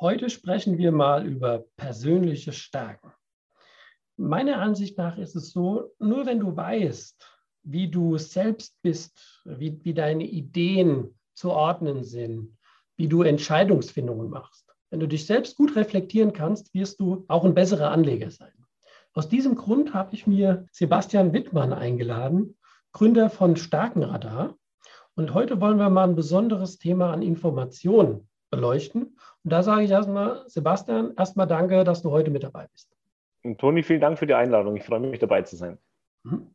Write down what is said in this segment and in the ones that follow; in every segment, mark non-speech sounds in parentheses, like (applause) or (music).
Heute sprechen wir mal über persönliche Stärken. Meiner Ansicht nach ist es so, nur wenn du weißt, wie du selbst bist, wie, wie deine Ideen zu ordnen sind, wie du Entscheidungsfindungen machst, wenn du dich selbst gut reflektieren kannst, wirst du auch ein besserer Anleger sein. Aus diesem Grund habe ich mir Sebastian Wittmann eingeladen, Gründer von Starkenradar. Und heute wollen wir mal ein besonderes Thema an Informationen beleuchten. Und da sage ich erstmal, Sebastian, erstmal danke, dass du heute mit dabei bist. Und Toni, vielen Dank für die Einladung. Ich freue mich, dabei zu sein. Mhm.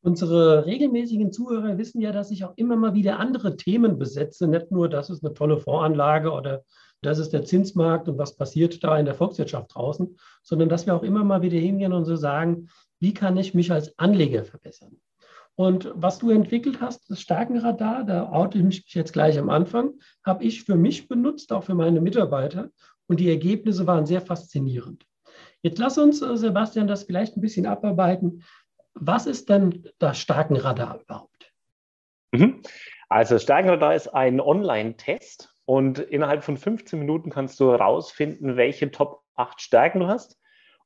Unsere regelmäßigen Zuhörer wissen ja, dass ich auch immer mal wieder andere Themen besetze. Nicht nur, das ist eine tolle Voranlage oder das ist der Zinsmarkt und was passiert da in der Volkswirtschaft draußen, sondern dass wir auch immer mal wieder hingehen und so sagen, wie kann ich mich als Anleger verbessern? Und was du entwickelt hast, das Stärkenradar, da oute ich mich jetzt gleich am Anfang, habe ich für mich benutzt, auch für meine Mitarbeiter. Und die Ergebnisse waren sehr faszinierend. Jetzt lass uns, äh, Sebastian, das vielleicht ein bisschen abarbeiten. Was ist denn das Stärkenradar überhaupt? Mhm. Also Stärkenradar ist ein Online-Test und innerhalb von 15 Minuten kannst du herausfinden, welche Top 8 Stärken du hast.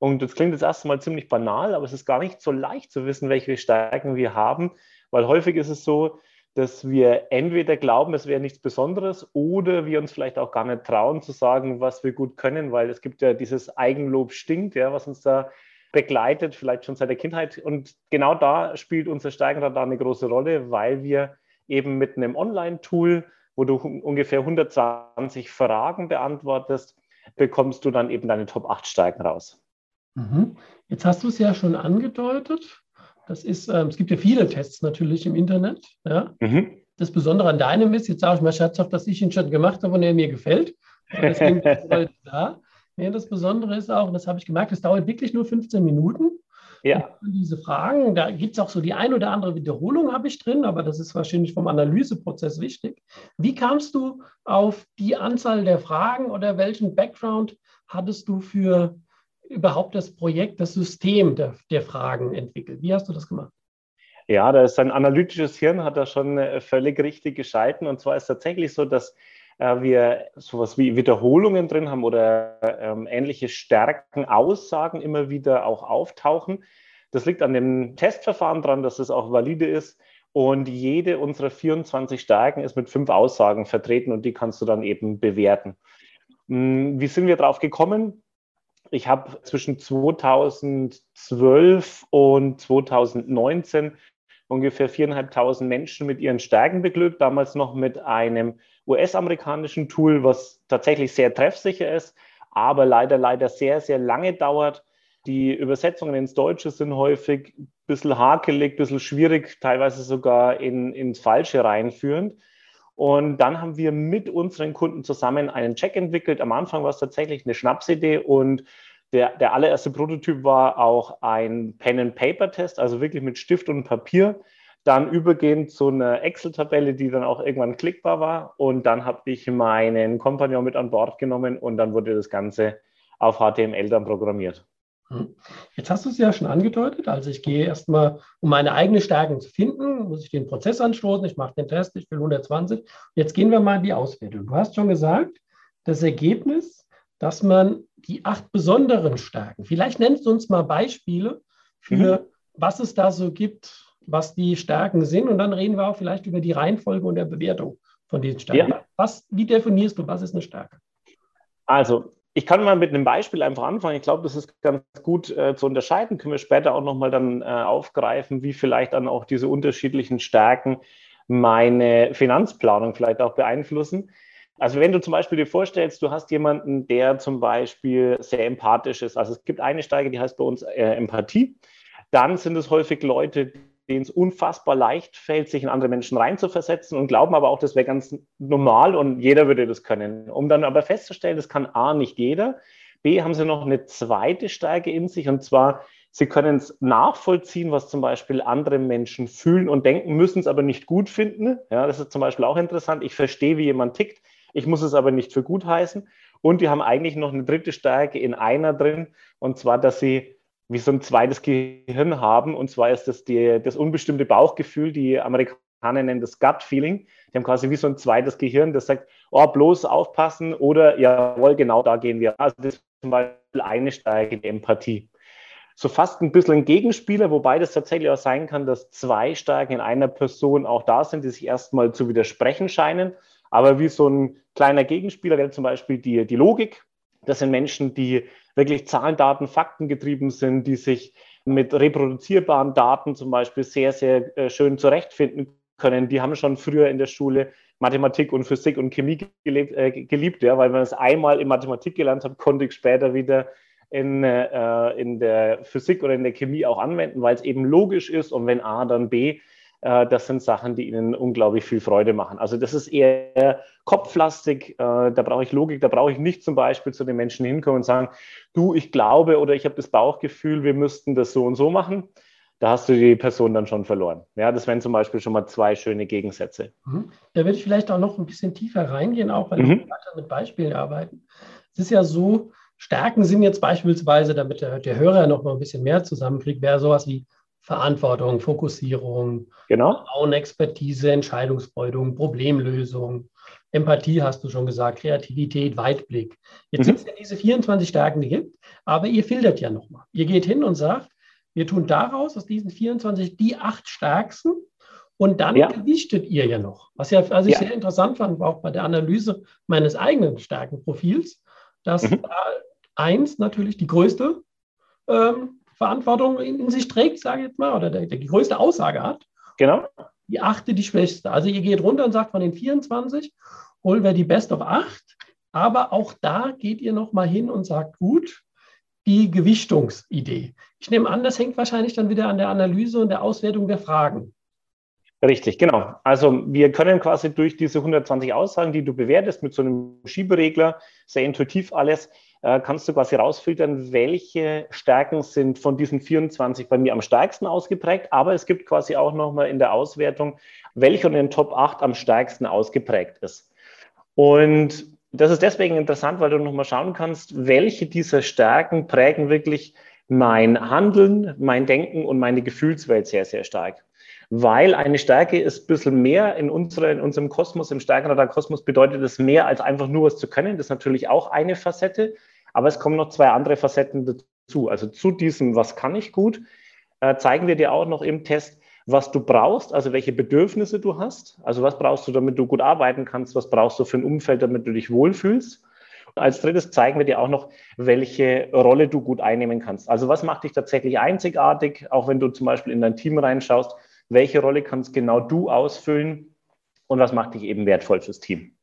Und das klingt jetzt erstmal ziemlich banal, aber es ist gar nicht so leicht zu wissen, welche Stärken wir haben, weil häufig ist es so, dass wir entweder glauben, es wäre nichts Besonderes oder wir uns vielleicht auch gar nicht trauen zu sagen, was wir gut können, weil es gibt ja dieses Eigenlob stinkt, ja, was uns da begleitet, vielleicht schon seit der Kindheit. Und genau da spielt unser Steigenradar eine große Rolle, weil wir eben mit einem Online-Tool, wo du ungefähr 120 Fragen beantwortest, bekommst du dann eben deine Top 8 Steigen raus. Mhm. Jetzt hast du es ja schon angedeutet. Das ist, ähm, es gibt ja viele Tests natürlich im Internet. Ja? Mhm. Das Besondere an deinem ist, jetzt sage ich mal scherzhaft, dass ich ihn schon gemacht habe und er mir gefällt. Deswegen (laughs) da. Nee, das Besondere ist auch, und das habe ich gemerkt, es dauert wirklich nur 15 Minuten. Ja. diese Fragen, da gibt es auch so die ein oder andere Wiederholung, habe ich drin, aber das ist wahrscheinlich vom Analyseprozess wichtig. Wie kamst du auf die Anzahl der Fragen oder welchen Background hattest du für überhaupt das Projekt, das System der, der Fragen entwickelt? Wie hast du das gemacht? Ja, da ist sein analytisches Hirn, hat er schon äh, völlig richtig geschalten. Und zwar ist tatsächlich so, dass äh, wir sowas wie Wiederholungen drin haben oder ähm, ähnliche Stärken, Aussagen immer wieder auch auftauchen. Das liegt an dem Testverfahren dran, dass es auch valide ist. Und jede unserer 24 Stärken ist mit fünf Aussagen vertreten und die kannst du dann eben bewerten. Hm, wie sind wir drauf gekommen? Ich habe zwischen 2012 und 2019 ungefähr 4.500 Menschen mit ihren Stärken beglückt, damals noch mit einem US-amerikanischen Tool, was tatsächlich sehr treffsicher ist, aber leider, leider sehr, sehr lange dauert. Die Übersetzungen ins Deutsche sind häufig ein bisschen hakelig, ein bisschen schwierig, teilweise sogar in, ins Falsche reinführend. Und dann haben wir mit unseren Kunden zusammen einen Check entwickelt. Am Anfang war es tatsächlich eine Schnapsidee und der, der allererste Prototyp war auch ein Pen-and-Paper-Test, also wirklich mit Stift und Papier. Dann übergehend zu einer Excel-Tabelle, die dann auch irgendwann klickbar war. Und dann habe ich meinen Kompagnon mit an Bord genommen und dann wurde das Ganze auf HTML dann programmiert. Hm. Jetzt hast du es ja schon angedeutet. Also ich gehe erstmal, um meine eigenen Stärken zu finden, muss ich den Prozess anstoßen. Ich mache den Test, ich will 120. Jetzt gehen wir mal in die Auswertung. Du hast schon gesagt, das Ergebnis, dass man die acht besonderen Stärken, vielleicht nennst du uns mal Beispiele für, mhm. was es da so gibt, was die Stärken sind. Und dann reden wir auch vielleicht über die Reihenfolge und der Bewertung von diesen Stärken. Ja. Was, wie definierst du, was ist eine Stärke? Also ich kann mal mit einem Beispiel einfach anfangen. Ich glaube, das ist ganz gut äh, zu unterscheiden. Können wir später auch nochmal dann äh, aufgreifen, wie vielleicht dann auch diese unterschiedlichen Stärken meine Finanzplanung vielleicht auch beeinflussen. Also wenn du zum Beispiel dir vorstellst, du hast jemanden, der zum Beispiel sehr empathisch ist. Also es gibt eine Steige, die heißt bei uns äh, Empathie. Dann sind es häufig Leute, denen es unfassbar leicht fällt, sich in andere Menschen reinzuversetzen und glauben aber auch, das wäre ganz normal und jeder würde das können. Um dann aber festzustellen, das kann A nicht jeder, B haben sie noch eine zweite Stärke in sich und zwar, sie können es nachvollziehen, was zum Beispiel andere Menschen fühlen und denken, müssen es aber nicht gut finden. Ja, das ist zum Beispiel auch interessant. Ich verstehe, wie jemand tickt, ich muss es aber nicht für gut heißen. Und die haben eigentlich noch eine dritte Stärke in einer drin, und zwar, dass sie wie so ein zweites Gehirn haben. Und zwar ist das die, das unbestimmte Bauchgefühl, die Amerikaner nennen das Gut Feeling. Die haben quasi wie so ein zweites Gehirn, das sagt, oh, bloß aufpassen oder jawohl, genau da gehen wir. Also das ist zum Beispiel eine Stärke der Empathie. So fast ein bisschen ein Gegenspieler, wobei das tatsächlich auch sein kann, dass zwei Stärken in einer Person auch da sind, die sich erstmal zu widersprechen scheinen. Aber wie so ein kleiner Gegenspieler wäre zum Beispiel die, die Logik. Das sind Menschen, die wirklich Zahlen, Daten, Fakten getrieben sind, die sich mit reproduzierbaren Daten zum Beispiel sehr, sehr äh, schön zurechtfinden können. Die haben schon früher in der Schule Mathematik und Physik und Chemie gelebt, äh, geliebt, ja, weil man es einmal in Mathematik gelernt hat, konnte ich später wieder in, äh, in der Physik oder in der Chemie auch anwenden, weil es eben logisch ist und wenn A, dann B. Äh, das sind Sachen, die ihnen unglaublich viel Freude machen. Also das ist eher kopflastig, äh, da brauche ich Logik, da brauche ich nicht zum Beispiel zu den Menschen hinkommen und sagen, du, ich glaube oder ich habe das Bauchgefühl, wir müssten das so und so machen. Da hast du die Person dann schon verloren. Ja, das wären zum Beispiel schon mal zwei schöne Gegensätze. Mhm. Da würde ich vielleicht auch noch ein bisschen tiefer reingehen, auch weil mhm. wir weiter mit Beispielen arbeiten. Es ist ja so, Stärken sind jetzt beispielsweise, damit der, der Hörer noch mal ein bisschen mehr zusammenkriegt, wäre sowas wie Verantwortung, Fokussierung, genau. Expertise, Entscheidungsfreude, Problemlösung, Empathie hast du schon gesagt, Kreativität, Weitblick. Jetzt mhm. sind es ja diese 24 Stärken, die gibt, aber ihr filtert ja nochmal. Ihr geht hin und sagt, wir tun daraus aus diesen 24 die acht stärksten und dann ja. gewichtet ihr ja noch. Was ja also ich ja. sehr interessant fand, war auch bei der Analyse meines eigenen Stärkenprofils, dass mhm. eins natürlich die größte ähm, Verantwortung in, in sich trägt, sage ich jetzt mal, oder der, der die größte Aussage hat. Genau. Die achte die schwächste. Also ihr geht runter und sagt von den 24, holen wir die Best of 8. Aber auch da geht ihr nochmal hin und sagt, gut, die Gewichtungsidee. Ich nehme an, das hängt wahrscheinlich dann wieder an der Analyse und der Auswertung der Fragen. Richtig, genau. Also wir können quasi durch diese 120 Aussagen, die du bewertest mit so einem Schieberegler, sehr intuitiv alles, kannst du quasi rausfiltern, welche Stärken sind von diesen 24 bei mir am stärksten ausgeprägt. Aber es gibt quasi auch nochmal in der Auswertung, welche von den Top 8 am stärksten ausgeprägt ist. Und das ist deswegen interessant, weil du nochmal schauen kannst, welche dieser Stärken prägen wirklich mein Handeln, mein Denken und meine Gefühlswelt sehr, sehr stark. Weil eine Stärke ist ein bisschen mehr in, unserer, in unserem Kosmos, im Stärkenradar-Kosmos bedeutet es mehr als einfach nur was zu können. Das ist natürlich auch eine Facette, aber es kommen noch zwei andere Facetten dazu. Also zu diesem, was kann ich gut, äh, zeigen wir dir auch noch im Test, was du brauchst, also welche Bedürfnisse du hast. Also was brauchst du, damit du gut arbeiten kannst, was brauchst du für ein Umfeld, damit du dich wohlfühlst. Und als drittes zeigen wir dir auch noch, welche Rolle du gut einnehmen kannst. Also was macht dich tatsächlich einzigartig, auch wenn du zum Beispiel in dein Team reinschaust, welche Rolle kannst genau du ausfüllen und was macht dich eben wertvoll fürs Team.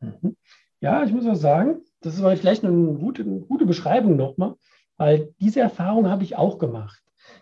Mhm. Ja, ich muss auch sagen, das ist vielleicht eine gute, eine gute Beschreibung nochmal, weil diese Erfahrung habe ich auch gemacht.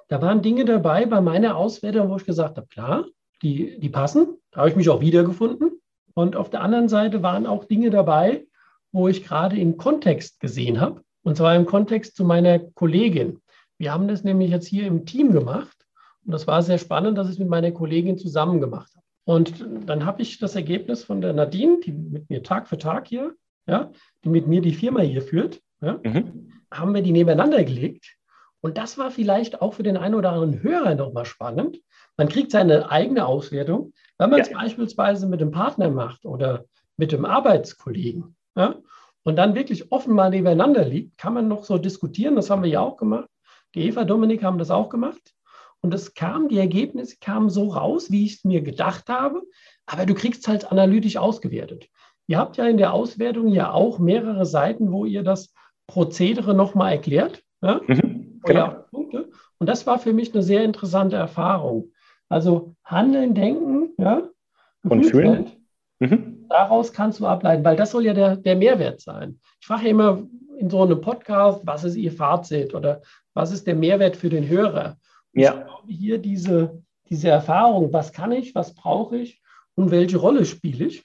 Da waren Dinge dabei bei meiner Auswertung, wo ich gesagt habe, klar, die, die passen. Da habe ich mich auch wiedergefunden. Und auf der anderen Seite waren auch Dinge dabei, wo ich gerade im Kontext gesehen habe. Und zwar im Kontext zu meiner Kollegin. Wir haben das nämlich jetzt hier im Team gemacht. Und das war sehr spannend, dass ich es mit meiner Kollegin zusammen gemacht habe. Und dann habe ich das Ergebnis von der Nadine, die mit mir Tag für Tag hier, ja, die mit mir die Firma hier führt, ja, mhm. haben wir die nebeneinander gelegt und das war vielleicht auch für den einen oder anderen Hörer nochmal spannend. Man kriegt seine eigene Auswertung, wenn man es ja. beispielsweise mit dem Partner macht oder mit dem Arbeitskollegen. Ja? Und dann wirklich offen mal nebeneinander liegt, kann man noch so diskutieren. Das haben wir ja auch gemacht. Die Eva, Dominik haben das auch gemacht. Und es kam, die Ergebnisse kamen so raus, wie ich es mir gedacht habe. Aber du kriegst es halt analytisch ausgewertet. Ihr habt ja in der Auswertung ja auch mehrere Seiten, wo ihr das Prozedere nochmal erklärt. Ja? Mhm genau. Punkte. Und das war für mich eine sehr interessante Erfahrung. Also Handeln, Denken, ja, und fühlen. Mhm. Daraus kannst du ableiten, weil das soll ja der, der Mehrwert sein. Ich frage ja immer in so einem Podcast, was ist Ihr Fazit oder was ist der Mehrwert für den Hörer? Und ja. Ich glaube, hier diese, diese Erfahrung, was kann ich, was brauche ich und welche Rolle spiele ich?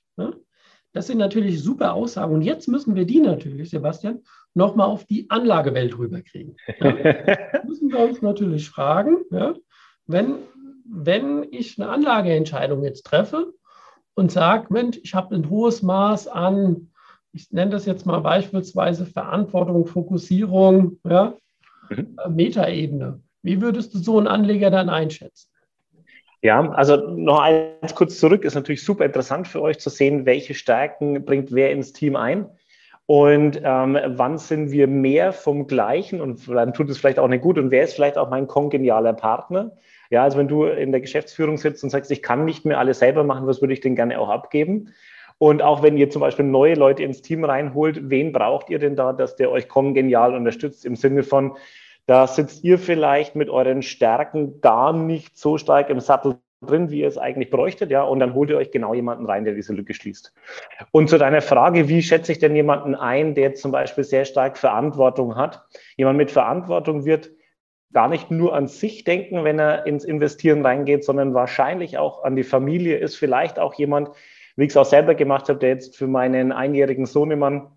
Das sind natürlich super Aussagen. Und jetzt müssen wir die natürlich, Sebastian, nochmal auf die Anlagewelt rüberkriegen. (laughs) Ja? müssen wir uns natürlich fragen, ja, wenn, wenn ich eine Anlageentscheidung jetzt treffe und sage, Mensch, ich habe ein hohes Maß an, ich nenne das jetzt mal beispielsweise Verantwortung, Fokussierung, ja, mhm. Metaebene. Wie würdest du so einen Anleger dann einschätzen? Ja, also noch eins kurz zurück, ist natürlich super interessant für euch zu sehen, welche Stärken bringt wer ins Team ein. Und ähm, wann sind wir mehr vom Gleichen und dann tut es vielleicht auch nicht gut und wer ist vielleicht auch mein kongenialer Partner? Ja, also wenn du in der Geschäftsführung sitzt und sagst, ich kann nicht mehr alles selber machen, was würde ich denn gerne auch abgeben? Und auch wenn ihr zum Beispiel neue Leute ins Team reinholt, wen braucht ihr denn da, dass der euch kongenial unterstützt im Sinne von, da sitzt ihr vielleicht mit euren Stärken gar nicht so stark im Sattel drin, wie ihr es eigentlich bräuchtet, ja, und dann holt ihr euch genau jemanden rein, der diese Lücke schließt. Und zu deiner Frage, wie schätze ich denn jemanden ein, der zum Beispiel sehr stark Verantwortung hat? Jemand mit Verantwortung wird gar nicht nur an sich denken, wenn er ins Investieren reingeht, sondern wahrscheinlich auch an die Familie, ist vielleicht auch jemand, wie ich es auch selber gemacht habe, der jetzt für meinen einjährigen Sohnemann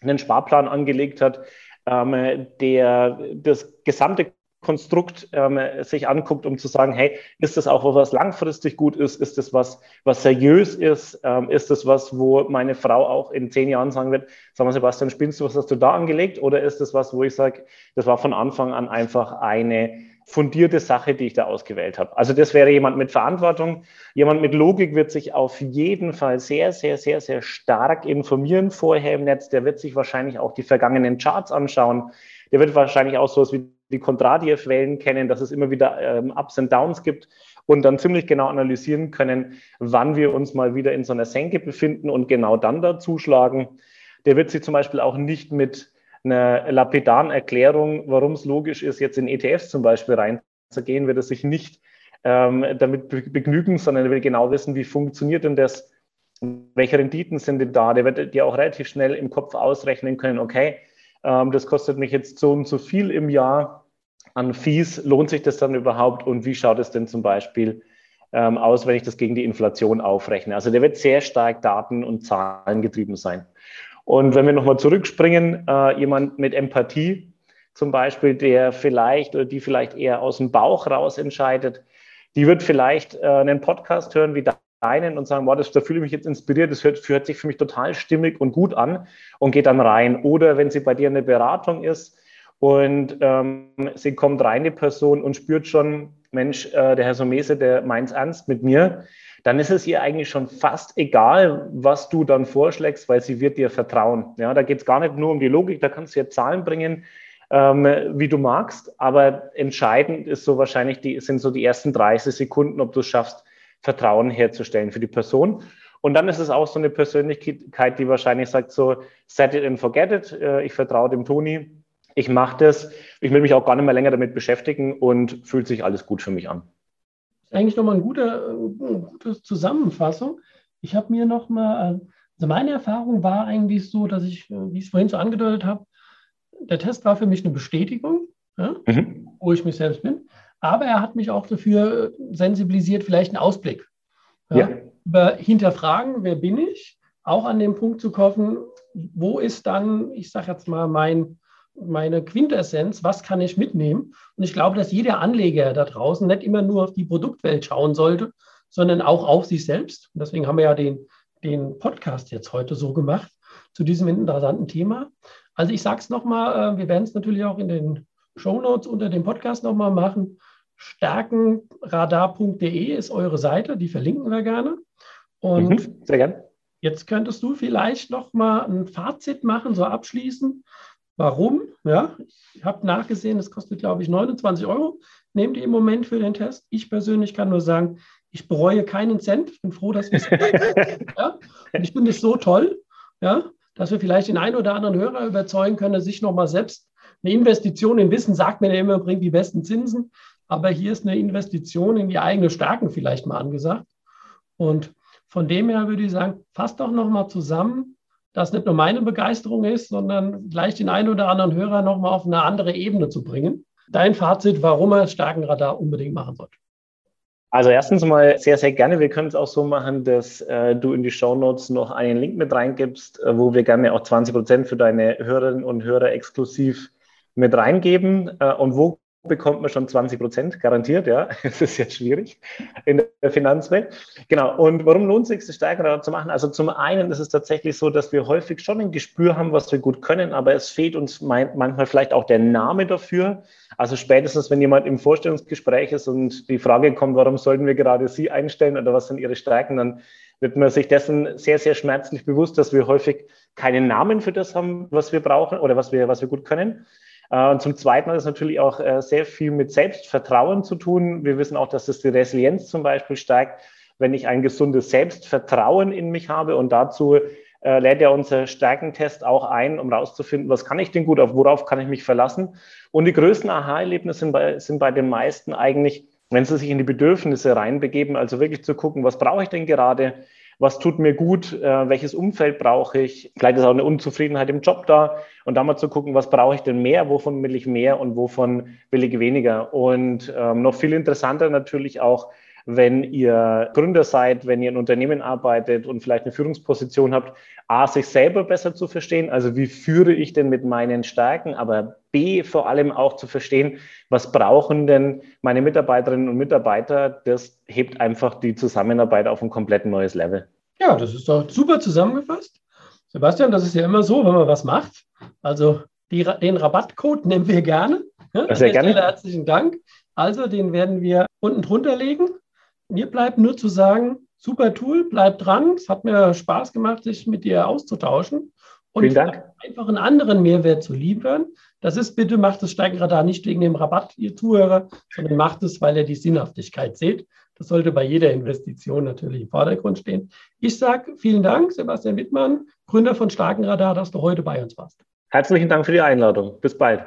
einen Sparplan angelegt hat, ähm, der das gesamte Konstrukt ähm, sich anguckt, um zu sagen, hey, ist das auch was langfristig gut ist? Ist das was, was seriös ist? Ähm, ist das was, wo meine Frau auch in zehn Jahren sagen wird, sag mal, Sebastian, spinnst du, was hast du da angelegt? Oder ist das was, wo ich sage, das war von Anfang an einfach eine fundierte Sache, die ich da ausgewählt habe. Also das wäre jemand mit Verantwortung. Jemand mit Logik wird sich auf jeden Fall sehr, sehr, sehr, sehr stark informieren vorher im Netz. Der wird sich wahrscheinlich auch die vergangenen Charts anschauen. Der wird wahrscheinlich auch sowas wie die Kondratiev-Wellen kennen, dass es immer wieder ähm, Ups und Downs gibt und dann ziemlich genau analysieren können, wann wir uns mal wieder in so einer Senke befinden und genau dann da zuschlagen. Der wird sich zum Beispiel auch nicht mit einer lapidaren Erklärung, warum es logisch ist, jetzt in ETFs zum Beispiel reinzugehen, wird er sich nicht ähm, damit begnügen, sondern er will genau wissen, wie funktioniert denn das, welche Renditen sind denn da. Der wird dir auch relativ schnell im Kopf ausrechnen können, okay, ähm, das kostet mich jetzt so und so viel im Jahr an Fees, lohnt sich das dann überhaupt und wie schaut es denn zum Beispiel ähm, aus, wenn ich das gegen die Inflation aufrechne. Also der wird sehr stark daten- und zahlengetrieben sein. Und wenn wir nochmal zurückspringen, äh, jemand mit Empathie zum Beispiel, der vielleicht oder die vielleicht eher aus dem Bauch raus entscheidet, die wird vielleicht äh, einen Podcast hören wie deinen und sagen, wow, das, da fühle ich mich jetzt inspiriert, das hört, hört sich für mich total stimmig und gut an und geht dann rein. Oder wenn sie bei dir eine Beratung ist und ähm, sie kommt rein, die Person, und spürt schon, Mensch, äh, der Herr Somese, der meint es ernst mit mir, dann ist es ihr eigentlich schon fast egal, was du dann vorschlägst, weil sie wird dir vertrauen. Ja, da geht es gar nicht nur um die Logik, da kannst du ja Zahlen bringen, ähm, wie du magst, aber entscheidend ist so wahrscheinlich die, sind so die ersten 30 Sekunden, ob du es schaffst, Vertrauen herzustellen für die Person. Und dann ist es auch so eine Persönlichkeit, die wahrscheinlich sagt so, set it and forget it, äh, ich vertraue dem Toni, ich mache das, ich will mich auch gar nicht mehr länger damit beschäftigen und fühlt sich alles gut für mich an eigentlich nochmal eine gute, eine gute Zusammenfassung. Ich habe mir nochmal, also meine Erfahrung war eigentlich so, dass ich, wie ich es vorhin so angedeutet habe, der Test war für mich eine Bestätigung, ja, mhm. wo ich mich selbst bin. Aber er hat mich auch dafür sensibilisiert, vielleicht einen Ausblick. Ja, ja. Über hinterfragen, wer bin ich, auch an den Punkt zu kommen, wo ist dann, ich sage jetzt mal, mein meine Quintessenz, was kann ich mitnehmen? Und ich glaube, dass jeder Anleger da draußen nicht immer nur auf die Produktwelt schauen sollte, sondern auch auf sich selbst. Und deswegen haben wir ja den, den Podcast jetzt heute so gemacht zu diesem interessanten Thema. Also ich sage es nochmal, äh, wir werden es natürlich auch in den Show Notes unter dem Podcast nochmal machen. Stärkenradar.de ist eure Seite, die verlinken wir gerne. Und mhm, sehr gerne. Jetzt könntest du vielleicht nochmal ein Fazit machen, so abschließen. Warum? Ja, ich habe nachgesehen, es kostet, glaube ich, 29 Euro. Nehmt ihr im Moment für den Test. Ich persönlich kann nur sagen, ich bereue keinen Cent. Ich bin froh, dass wir es (laughs) (laughs) ja? Und ich finde es so toll, ja, dass wir vielleicht den einen oder anderen Hörer überzeugen können, sich nochmal selbst eine Investition in Wissen, sagt mir ja immer, bringt die besten Zinsen. Aber hier ist eine Investition in die eigene Stärken vielleicht mal angesagt. Und von dem her würde ich sagen, fasst doch nochmal zusammen, das nicht nur meine Begeisterung ist, sondern gleich den einen oder anderen Hörer nochmal auf eine andere Ebene zu bringen. Dein Fazit, warum er Stärkenradar unbedingt machen sollte. Also erstens mal sehr, sehr gerne. Wir können es auch so machen, dass äh, du in die Show Notes noch einen Link mit reingibst, äh, wo wir gerne auch 20 Prozent für deine Hörerinnen und Hörer exklusiv mit reingeben. Äh, und wo bekommt man schon 20 Prozent, garantiert, ja. (laughs) Es ist ja schwierig in der Finanzwelt. Genau. Und warum lohnt es sich, das stärker zu machen? Also zum einen ist es tatsächlich so, dass wir häufig schon ein Gespür haben, was wir gut können, aber es fehlt uns manchmal vielleicht auch der Name dafür. Also spätestens, wenn jemand im Vorstellungsgespräch ist und die Frage kommt, warum sollten wir gerade Sie einstellen oder was sind Ihre Stärken, dann wird man sich dessen sehr, sehr schmerzlich bewusst, dass wir häufig keinen Namen für das haben, was wir brauchen oder was wir, was wir gut können. Äh, und zum Zweiten hat es natürlich auch äh, sehr viel mit Selbstvertrauen zu tun. Wir wissen auch, dass das die Resilienz zum Beispiel steigt, wenn ich ein gesundes Selbstvertrauen in mich habe. Und dazu äh, lädt ja unser Stärkentest auch ein, um rauszufinden, was kann ich denn gut, auf worauf kann ich mich verlassen. Und die größten Aha-Erlebnisse sind bei, sind bei den meisten eigentlich, wenn sie sich in die Bedürfnisse reinbegeben, also wirklich zu gucken, was brauche ich denn gerade, was tut mir gut, äh, welches Umfeld brauche ich. Vielleicht ist auch eine Unzufriedenheit im Job da und da mal zu gucken, was brauche ich denn mehr, wovon will ich mehr und wovon will ich weniger. Und ähm, noch viel interessanter natürlich auch, wenn ihr Gründer seid, wenn ihr in Unternehmen arbeitet und vielleicht eine Führungsposition habt, A, sich selber besser zu verstehen, also wie führe ich denn mit meinen Stärken, aber B, vor allem auch zu verstehen, was brauchen denn meine Mitarbeiterinnen und Mitarbeiter, das hebt einfach die Zusammenarbeit auf ein komplett neues Level. Ja, das ist doch super zusammengefasst. Sebastian, das ist ja immer so, wenn man was macht. Also die, den Rabattcode nehmen wir gerne. Ja, Sehr gerne. Herzlichen Dank. Also den werden wir unten drunter legen. Mir bleibt nur zu sagen, super Tool, bleib dran. Es hat mir Spaß gemacht, sich mit dir auszutauschen und Vielen Dank. einfach einen anderen Mehrwert zu liefern. Das ist bitte, macht das Steigenradar nicht wegen dem Rabatt, ihr Zuhörer, sondern macht es, weil ihr die Sinnhaftigkeit seht. Das sollte bei jeder Investition natürlich im Vordergrund stehen. Ich sage vielen Dank, Sebastian Wittmann, Gründer von Starkenradar, dass du heute bei uns warst. Herzlichen Dank für die Einladung. Bis bald.